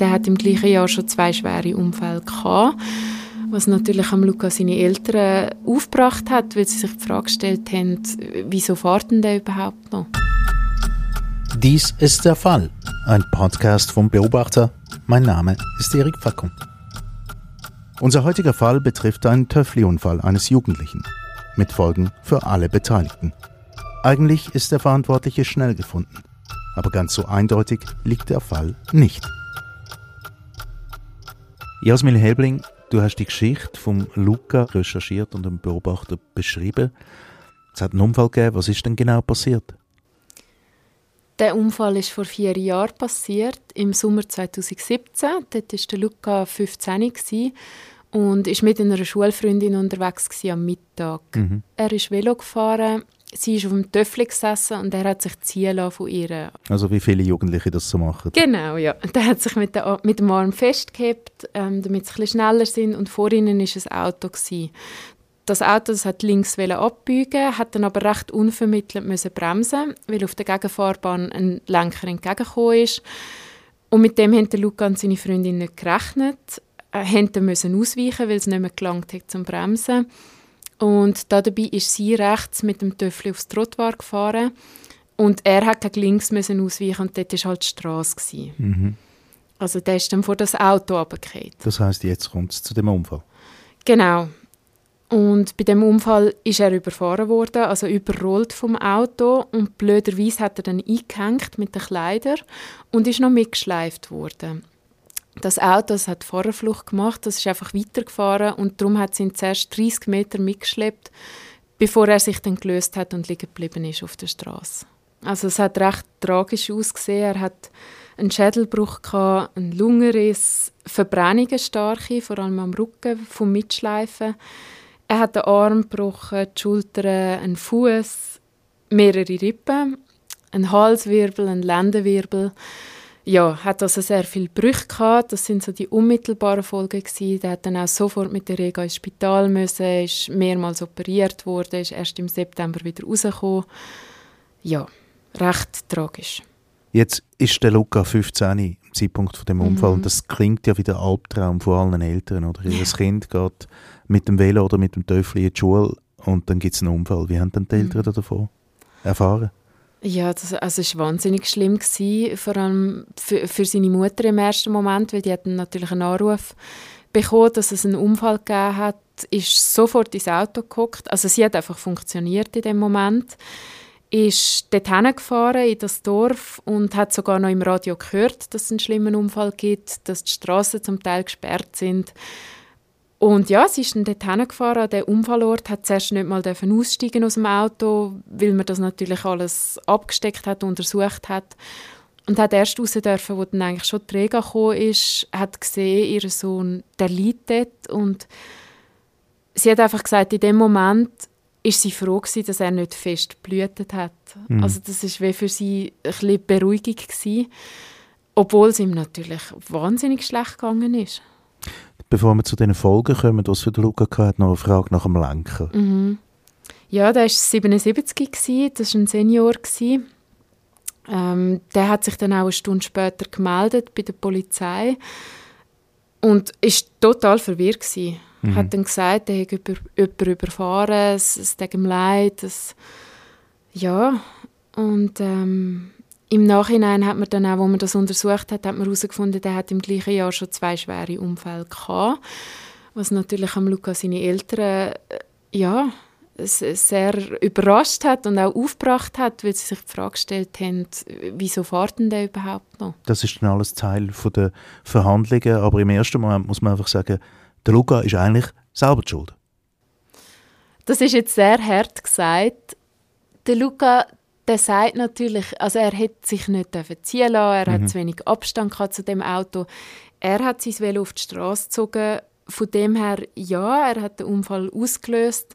der hat im gleichen Jahr schon zwei schwere Unfälle gehabt, was natürlich am Luca seine Eltern aufgebracht hat, weil sie sich die Frage gestellt haben, wieso fährt denn der überhaupt noch? Dies ist der Fall. Ein Podcast vom Beobachter. Mein Name ist Erik Fackung. Unser heutiger Fall betrifft einen Töffli-Unfall eines Jugendlichen. Mit Folgen für alle Beteiligten. Eigentlich ist der Verantwortliche schnell gefunden. Aber ganz so eindeutig liegt der Fall nicht. Jasmil Helbling, du hast die Geschichte von Luca recherchiert und dem Beobachter beschrieben. Es hat einen Unfall gegeben. Was ist denn genau passiert? Der Unfall ist vor vier Jahren passiert, im Sommer 2017. Dort war Luca 15 und ist mit einer Schulfreundin unterwegs am Mittag. Mhm. Er ist Velo gefahren sie ist auf dem Töffel gesessen und er hat sich ziehen von ihr. Also wie viele Jugendliche das so machen? Genau, ja. Der hat sich mit, der, mit dem Arm festgehabt, ähm, damit sie ein schneller sind und vor ihnen war ein Auto. Gewesen. Das Auto das hat links abbiegen, hat dann aber recht unvermittelt müssen bremsen, weil auf der Gegenfahrbahn ein Lenker entgegengekommen ist. Und mit dem haben Luca und seine Freundin nicht gerechnet, äh, mussten ausweichen, weil es nicht mehr gelangt hat zum Bremsen. Und dabei ist sie rechts mit dem Töffel aufs Trottoir gefahren und er hat gegen links müssen ausweichen und dort war halt die Strasse. Mhm. Also der ist dann vor das Auto runtergefallen. Das heißt, jetzt kommt es zu dem Unfall? Genau. Und bei dem Unfall ist er überfahren worden, also überrollt vom Auto und blöderweise hat er dann eingehängt mit den Kleidern und ist noch mitgeschleift worden. Das Auto das hat Fahrerflucht gemacht, das ist einfach weitergefahren und darum hat sie ihn zuerst 30 Meter mitgeschleppt, bevor er sich dann gelöst hat und liegen geblieben ist auf der Straße. Also es hat recht tragisch ausgesehen. Er hat einen Schädelbruch gehabt, einen Lungenriss, Verbrennungen starke, vor allem am Rücken vom Mitschleifen. Er hat den Arm gebrochen, die Schultern, einen Fuß, mehrere Rippen, einen Halswirbel, einen Lendenwirbel ja, hat also sehr viele Brüche gehabt. Das sind so die unmittelbaren Folgen gewesen. Der hat dann auch sofort mit der Rega ins Spital müssen, ist mehrmals operiert worden, ist erst im September wieder rausgekommen. Ja, recht tragisch. Jetzt ist der Luca 15 im Zeitpunkt von dem Unfall mhm. und das klingt ja wie der Albtraum von allen Eltern. Oder ihr Kind geht mit dem Velo oder mit dem Töffel in die Schule und dann gibt es einen Unfall. Wie haben denn die Eltern mhm. davon erfahren? Ja, das, also es war wahnsinnig schlimm, gewesen, vor allem für, für seine Mutter im ersten Moment, weil die hat natürlich einen Anruf bekommen, dass es einen Unfall gegeben hat, ist sofort ins Auto geguckt. Also sie hat einfach funktioniert in dem Moment, ist dorthin gefahren in das Dorf und hat sogar noch im Radio gehört, dass es einen schlimmen Unfall gibt, dass die Straßen zum Teil gesperrt sind und ja, sie ist dann dort hingefahren, an den Unfallort, hat zuerst nicht mal aussteigen aus dem Auto, weil man das natürlich alles abgesteckt hat, untersucht hat. Und hat erst raus dürfen, wo dann eigentlich schon die Rega gekommen ist, hat gesehen, ihr Sohn, der liegt dort. Und sie hat einfach gesagt, in dem Moment ist sie froh gewesen, dass er nicht fest blühtet hat. Mhm. Also das ist wie für sie ein bisschen Beruhigung gewesen, obwohl es ihm natürlich wahnsinnig schlecht gegangen ist. Bevor wir zu den Folgen kommen, was für den Luca hat, noch eine Frage nach dem Lenker. Mhm. Ja, der war 77, gewesen, das war ein Senior. Ähm, der hat sich dann auch eine Stunde später gemeldet bei der Polizei und ist total verwirrt gewesen. Mhm. Hat dann gesagt, er hätte jemanden überfahren, es, es tut ihm leid. Es, ja, und ähm, im Nachhinein hat man dann auch, wo man das untersucht hat, hat man herausgefunden, er hat im gleichen Jahr schon zwei schwere Unfälle gehabt, was natürlich am Luca seine Eltern äh, ja sehr überrascht hat und auch aufgebracht hat, weil sie sich die Frage gestellt haben, wieso fährt denn der überhaupt noch? Das ist dann alles Teil der Verhandlungen, aber im ersten Moment muss man einfach sagen, der Luca ist eigentlich selber die Schuld. Das ist jetzt sehr hart gesagt. Der Luca der sagt natürlich, also er hätte sich nicht ziehen lassen, er mhm. hat zu wenig Abstand zu dem Auto. Er hat sein Velo auf die Straße gezogen. Von dem her, ja, er hat den Unfall ausgelöst.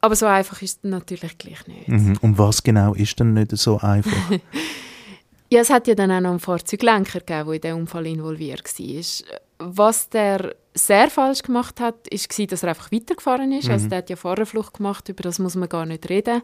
Aber so einfach ist es natürlich gleich nicht. Mhm. Und was genau ist denn nicht so einfach? ja, es hat ja dann auch noch einen Fahrzeuglenker gegeben, der in den Unfall involviert war. Was der sehr falsch gemacht hat, war, dass er einfach weitergefahren ist. Also mhm. Also der hat ja Fahrerflucht gemacht, über das muss man gar nicht reden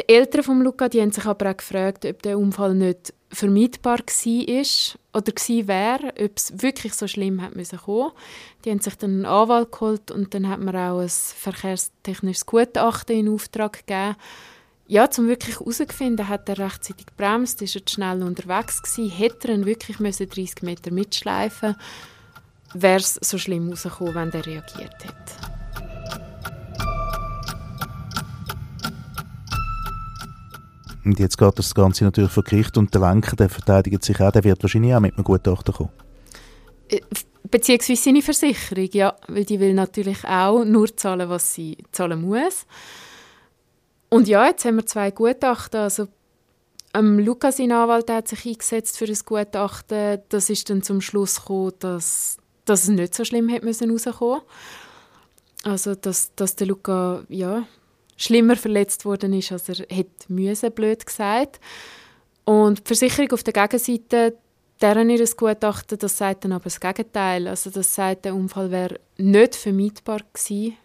Die Eltern von Luca die haben sich aber auch gefragt, ob der Unfall nicht vermeidbar war oder wäre, ob es wirklich so schlimm hätte müssen kommen. Die haben sich dann einen Anwalt geholt und dann hat man auch ein verkehrstechnisches Gutachten in Auftrag gegeben. Ja, zum wirklich herauszufinden, hat er rechtzeitig gebremst, ist er schnell unterwegs gewesen, hätte er ihn wirklich 30 Meter mitschleifen wäre es so schlimm rausgekommen, wenn er reagiert hätte. Und jetzt geht das Ganze natürlich vor Gericht und der Lenker, der verteidigt sich auch, der wird wahrscheinlich auch mit einem Gutachten kommen. Äh, beziehungsweise seine Versicherung, ja, weil die will natürlich auch nur zahlen, was sie zahlen muss. Und ja, jetzt haben wir zwei Gutachten, also ähm, Lukas, sein Anwalt, hat sich eingesetzt für das Gutachten. Das ist dann zum Schluss gekommen, dass, dass es nicht so schlimm hätte müssen. Also, dass, dass der Luca, ja, schlimmer verletzt worden ist, als er hätte müssen, blöd gesagt. Und die Versicherung auf der Gegenseite, deren ihr Gutachten, das sagt dann aber das Gegenteil. Also das sagt, der Unfall wäre nicht vermeidbar gewesen.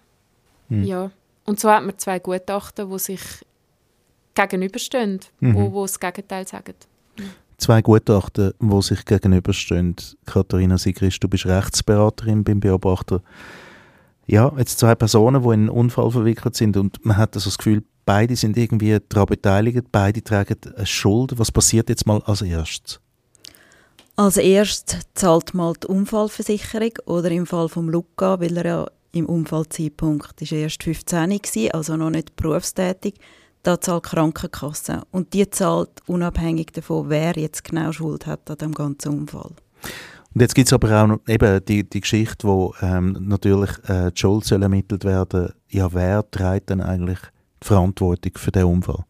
Hm. Ja. Und so hat man zwei Gutachten, die sich gegenüberstehen, mhm. wo, wo das Gegenteil sagen. Zwei Gutachten, die sich gegenüberstehen. Katharina Sigrist, du bist Rechtsberaterin beim Beobachter ja, jetzt zwei Personen, die in einen Unfall verwickelt sind und man hat also das Gefühl, beide sind irgendwie daran beteiligt, beide tragen eine Schuld. Was passiert jetzt mal als erstes? Als erstes zahlt mal die Unfallversicherung oder im Fall von Luca, weil er ja im Unfallzeitpunkt ist erst 15 war, also noch nicht berufstätig, da zahlt die Krankenkasse. Und die zahlt unabhängig davon, wer jetzt genau Schuld hat an dem ganzen Unfall. Und jetzt gibt es aber auch noch eben die, die Geschichte, wo ähm, natürlich äh, die Schuld soll ermittelt werden Ja, wer trägt denn eigentlich die Verantwortung für den Unfall?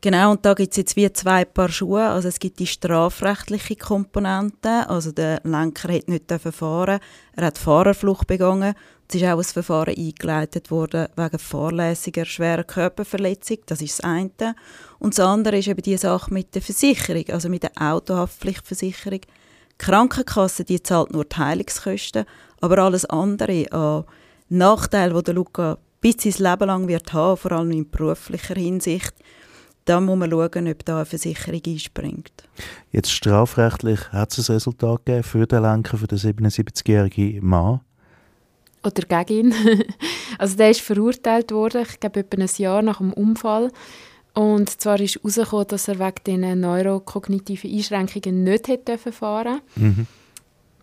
Genau, und da gibt es jetzt wie zwei Paar Schuhe. Also es gibt die strafrechtliche Komponente, also der Lenker hat nicht fahren er hat Fahrerflucht begangen. Es ist auch ein Verfahren eingeleitet worden wegen fahrlässiger schwerer Körperverletzung, das ist das eine. Und das andere ist eben die Sache mit der Versicherung, also mit der Autohaftpflichtversicherung. Die Krankenkasse die zahlt nur die Heilungskosten, aber alles andere an Nachteilen, die der Luca bis sein Leben lang wird haben, vor allem in beruflicher Hinsicht, da muss man schauen, ob da eine Versicherung einspringt. Jetzt strafrechtlich hat es ein Resultat gegeben für den Lenker, für den 77-jährigen Mann? Oder gegen ihn. also der ist verurteilt worden, ich glaube etwa ein Jahr nach dem Unfall. Und zwar ist herausgekommen, dass er wegen diesen neurokognitiven Einschränkungen nicht hätte fahren mhm.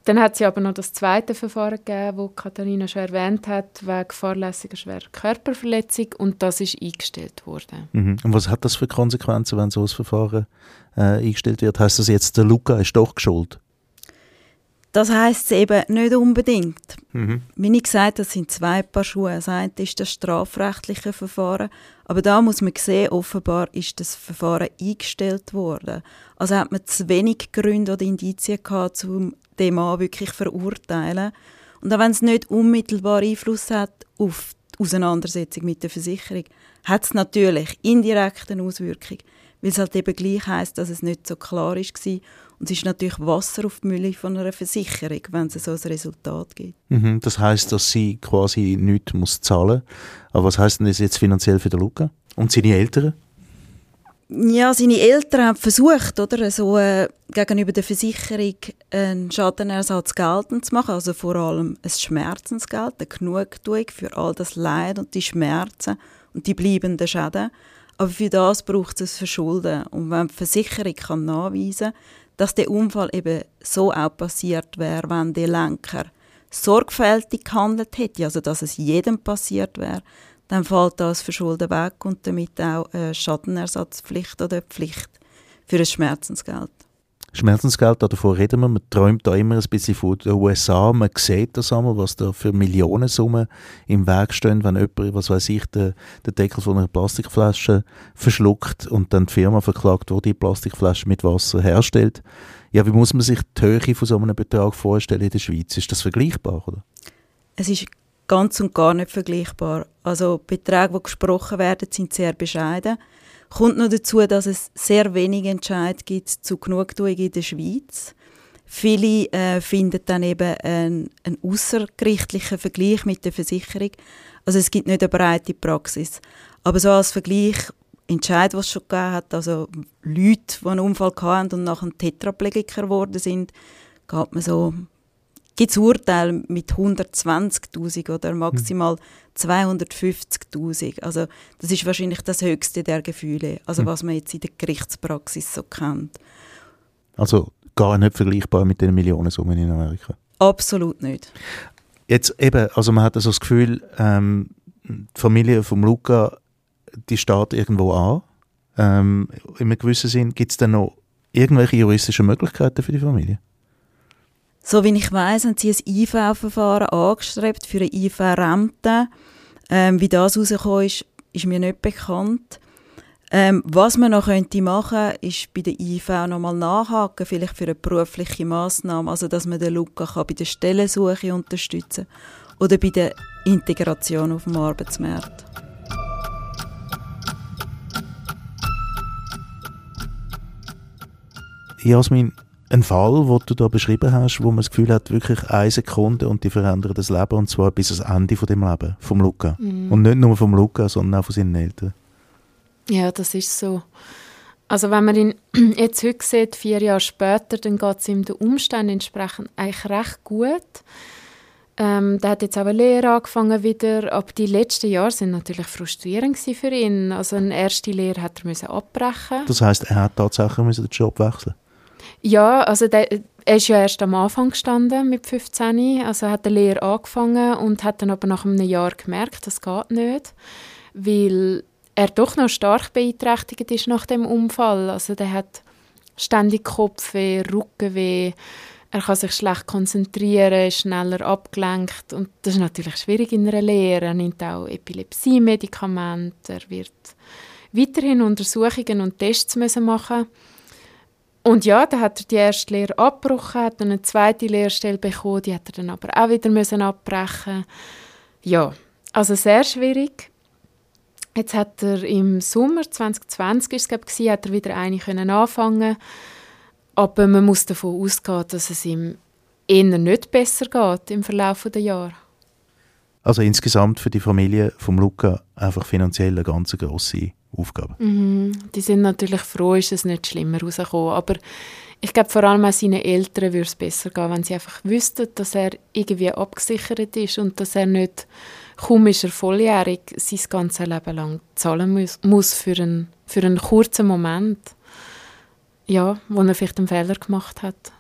Dann hat es aber noch das zweite Verfahren gegeben, das Katharina schon erwähnt hat, wegen fahrlässiger schwerer Körperverletzung und das ist eingestellt worden. Mhm. Und was hat das für Konsequenzen, wenn so ein Verfahren äh, eingestellt wird? Heißt das jetzt, der Luca ist doch geschuld? Das heisst es eben nicht unbedingt. Mhm. Wie ich gesagt das sind zwei Paar Schuhe. Das eine ist das strafrechtliche Verfahren, aber da muss man sehen, offenbar ist das Verfahren eingestellt worden. Also hat man zu wenig Gründe oder Indizien gehabt, um den Mann wirklich zu verurteilen. Und auch wenn es nicht unmittelbar Einfluss hat auf die Auseinandersetzung mit der Versicherung, hat es natürlich indirekt eine Auswirkung, weil es halt eben gleich heisst, dass es nicht so klar war und es ist natürlich Wasser auf die Mühle von einer Versicherung, wenn es so ein Resultat gibt. Mhm, das heißt, dass sie quasi nichts muss zahlen muss. Aber was heißt denn das jetzt finanziell für den Luca? Und seine Eltern? Ja, seine Eltern haben versucht, oder, so, äh, gegenüber der Versicherung einen Schadenersatz geltend zu machen, also vor allem ein Schmerzensgeld, eine Genugtuung für all das Leid und die Schmerzen und die bleibenden Schäden. Aber für das braucht es ein Verschulden. Und wenn die Versicherung kann nachweisen kann, dass der Unfall eben so auch passiert wäre, wenn der Lenker sorgfältig gehandelt hätte, also dass es jedem passiert wäre, dann fällt das Verschulden weg und damit auch eine Schadenersatzpflicht oder eine Pflicht für ein Schmerzensgeld. Schmerzensgeld, davon reden wir, man träumt da immer ein bisschen von den USA, man sieht das einmal, was da für Millionensummen im Weg stehen, wenn jemand, was weiß ich, den, den Deckel von einer Plastikflasche verschluckt und dann die Firma verklagt, die die Plastikflasche mit Wasser herstellt. Ja, wie muss man sich die Höhe von so einem Betrag vorstellen in der Schweiz? Ist das vergleichbar, oder? Es ist ganz und gar nicht vergleichbar. Also Beträge, die gesprochen werden, sind sehr bescheiden. Kommt noch dazu, dass es sehr wenige Entscheidungen gibt zu Genugtuung in der Schweiz. Viele äh, finden dann eben einen, einen außergerichtlichen Vergleich mit der Versicherung. Also es gibt nicht eine breite Praxis. Aber so als Vergleich Entscheid, was es schon gegeben hat, also Leute, die einen Unfall hatten und nachher Tetraplegiker geworden sind, geht man so gibt es Urteile mit 120.000 oder maximal 250.000. Also das ist wahrscheinlich das höchste der Gefühle, also mhm. was man jetzt in der Gerichtspraxis so kennt. Also gar nicht vergleichbar mit den Millionensummen in Amerika? Absolut nicht. Jetzt eben, also man hat also das Gefühl, ähm, die Familie von Luca, die steht irgendwo an. Ähm, in einem gewissen Sinn, gibt es dann noch irgendwelche juristischen Möglichkeiten für die Familie? So wie ich weiß, haben sie ein IV-Verfahren angestrebt für eine IV-Rente. Ähm, wie das herausgekommen ist, ist mir nicht bekannt. Ähm, was man noch könnte machen ist bei der IV nochmal nachhaken, vielleicht für eine berufliche Massnahme, also dass man den Luca kann bei der Stellensuche unterstützen oder bei der Integration auf dem Arbeitsmarkt. Jasmin, ein Fall, den du da beschrieben hast, wo man das Gefühl hat, wirklich eine Sekunde und die verändert das Leben und zwar bis ans Ende von dem Leben, vom Luca. Mhm. Und nicht nur vom Luca, sondern auch von seinen Eltern. Ja, das ist so. Also wenn man ihn jetzt heute sieht, vier Jahre später, dann geht es ihm den Umständen entsprechend eigentlich recht gut. Ähm, der hat jetzt auch eine Lehre angefangen wieder, aber die letzten Jahre sind natürlich frustrierend für ihn. Also eine erste Lehre hat er müssen abbrechen. Das heißt, er hat tatsächlich müssen den Job wechseln. Ja, also der, er ist ja erst am Anfang gestanden mit 15, also hat eine Lehre angefangen und hat dann aber nach einem Jahr gemerkt, das geht nicht, weil er doch noch stark beeinträchtigt ist nach dem Unfall. Also der hat ständig Kopfweh, Rückenweh, er kann sich schlecht konzentrieren, ist schneller abgelenkt und das ist natürlich schwierig in einer Lehre. Er nimmt auch Epilepsie-Medikamente, er wird weiterhin Untersuchungen und Tests müssen machen und ja, dann hat er die erste Lehre abgebrochen, hat dann eine zweite Lehrstelle bekommen, die hat er dann aber auch wieder müssen abbrechen. Ja, also sehr schwierig. Jetzt hat er im Sommer 2020 ist es, glaube hat er wieder eine können anfangen. Aber man muss davon ausgehen, dass es ihm eher nicht besser geht im Verlauf der Jahre. Also insgesamt für die Familie von Luca einfach finanziell eine ganz grosse Aufgabe. Mhm. Die sind natürlich froh, ist es nicht schlimmer rausgekommen. Aber ich glaube, vor allem auch seinen Eltern würde es besser gehen, wenn sie einfach wüssten, dass er irgendwie abgesichert ist und dass er nicht, kaum ist er volljährig, sein ganzes Leben lang zahlen muss, für, einen, für einen kurzen Moment, ja, wo er vielleicht einen Fehler gemacht hat.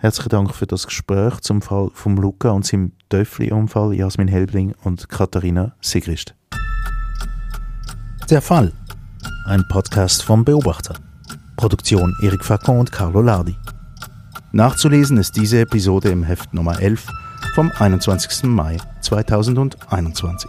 Herzlichen Dank für das Gespräch zum Fall von Luca und seinem Töffli-Unfall, Jasmin Helbling und Katharina Sigrist. Der Fall. Ein Podcast vom Beobachter. Produktion Erik Facon und Carlo Lardi. Nachzulesen ist diese Episode im Heft Nummer 11 vom 21. Mai 2021.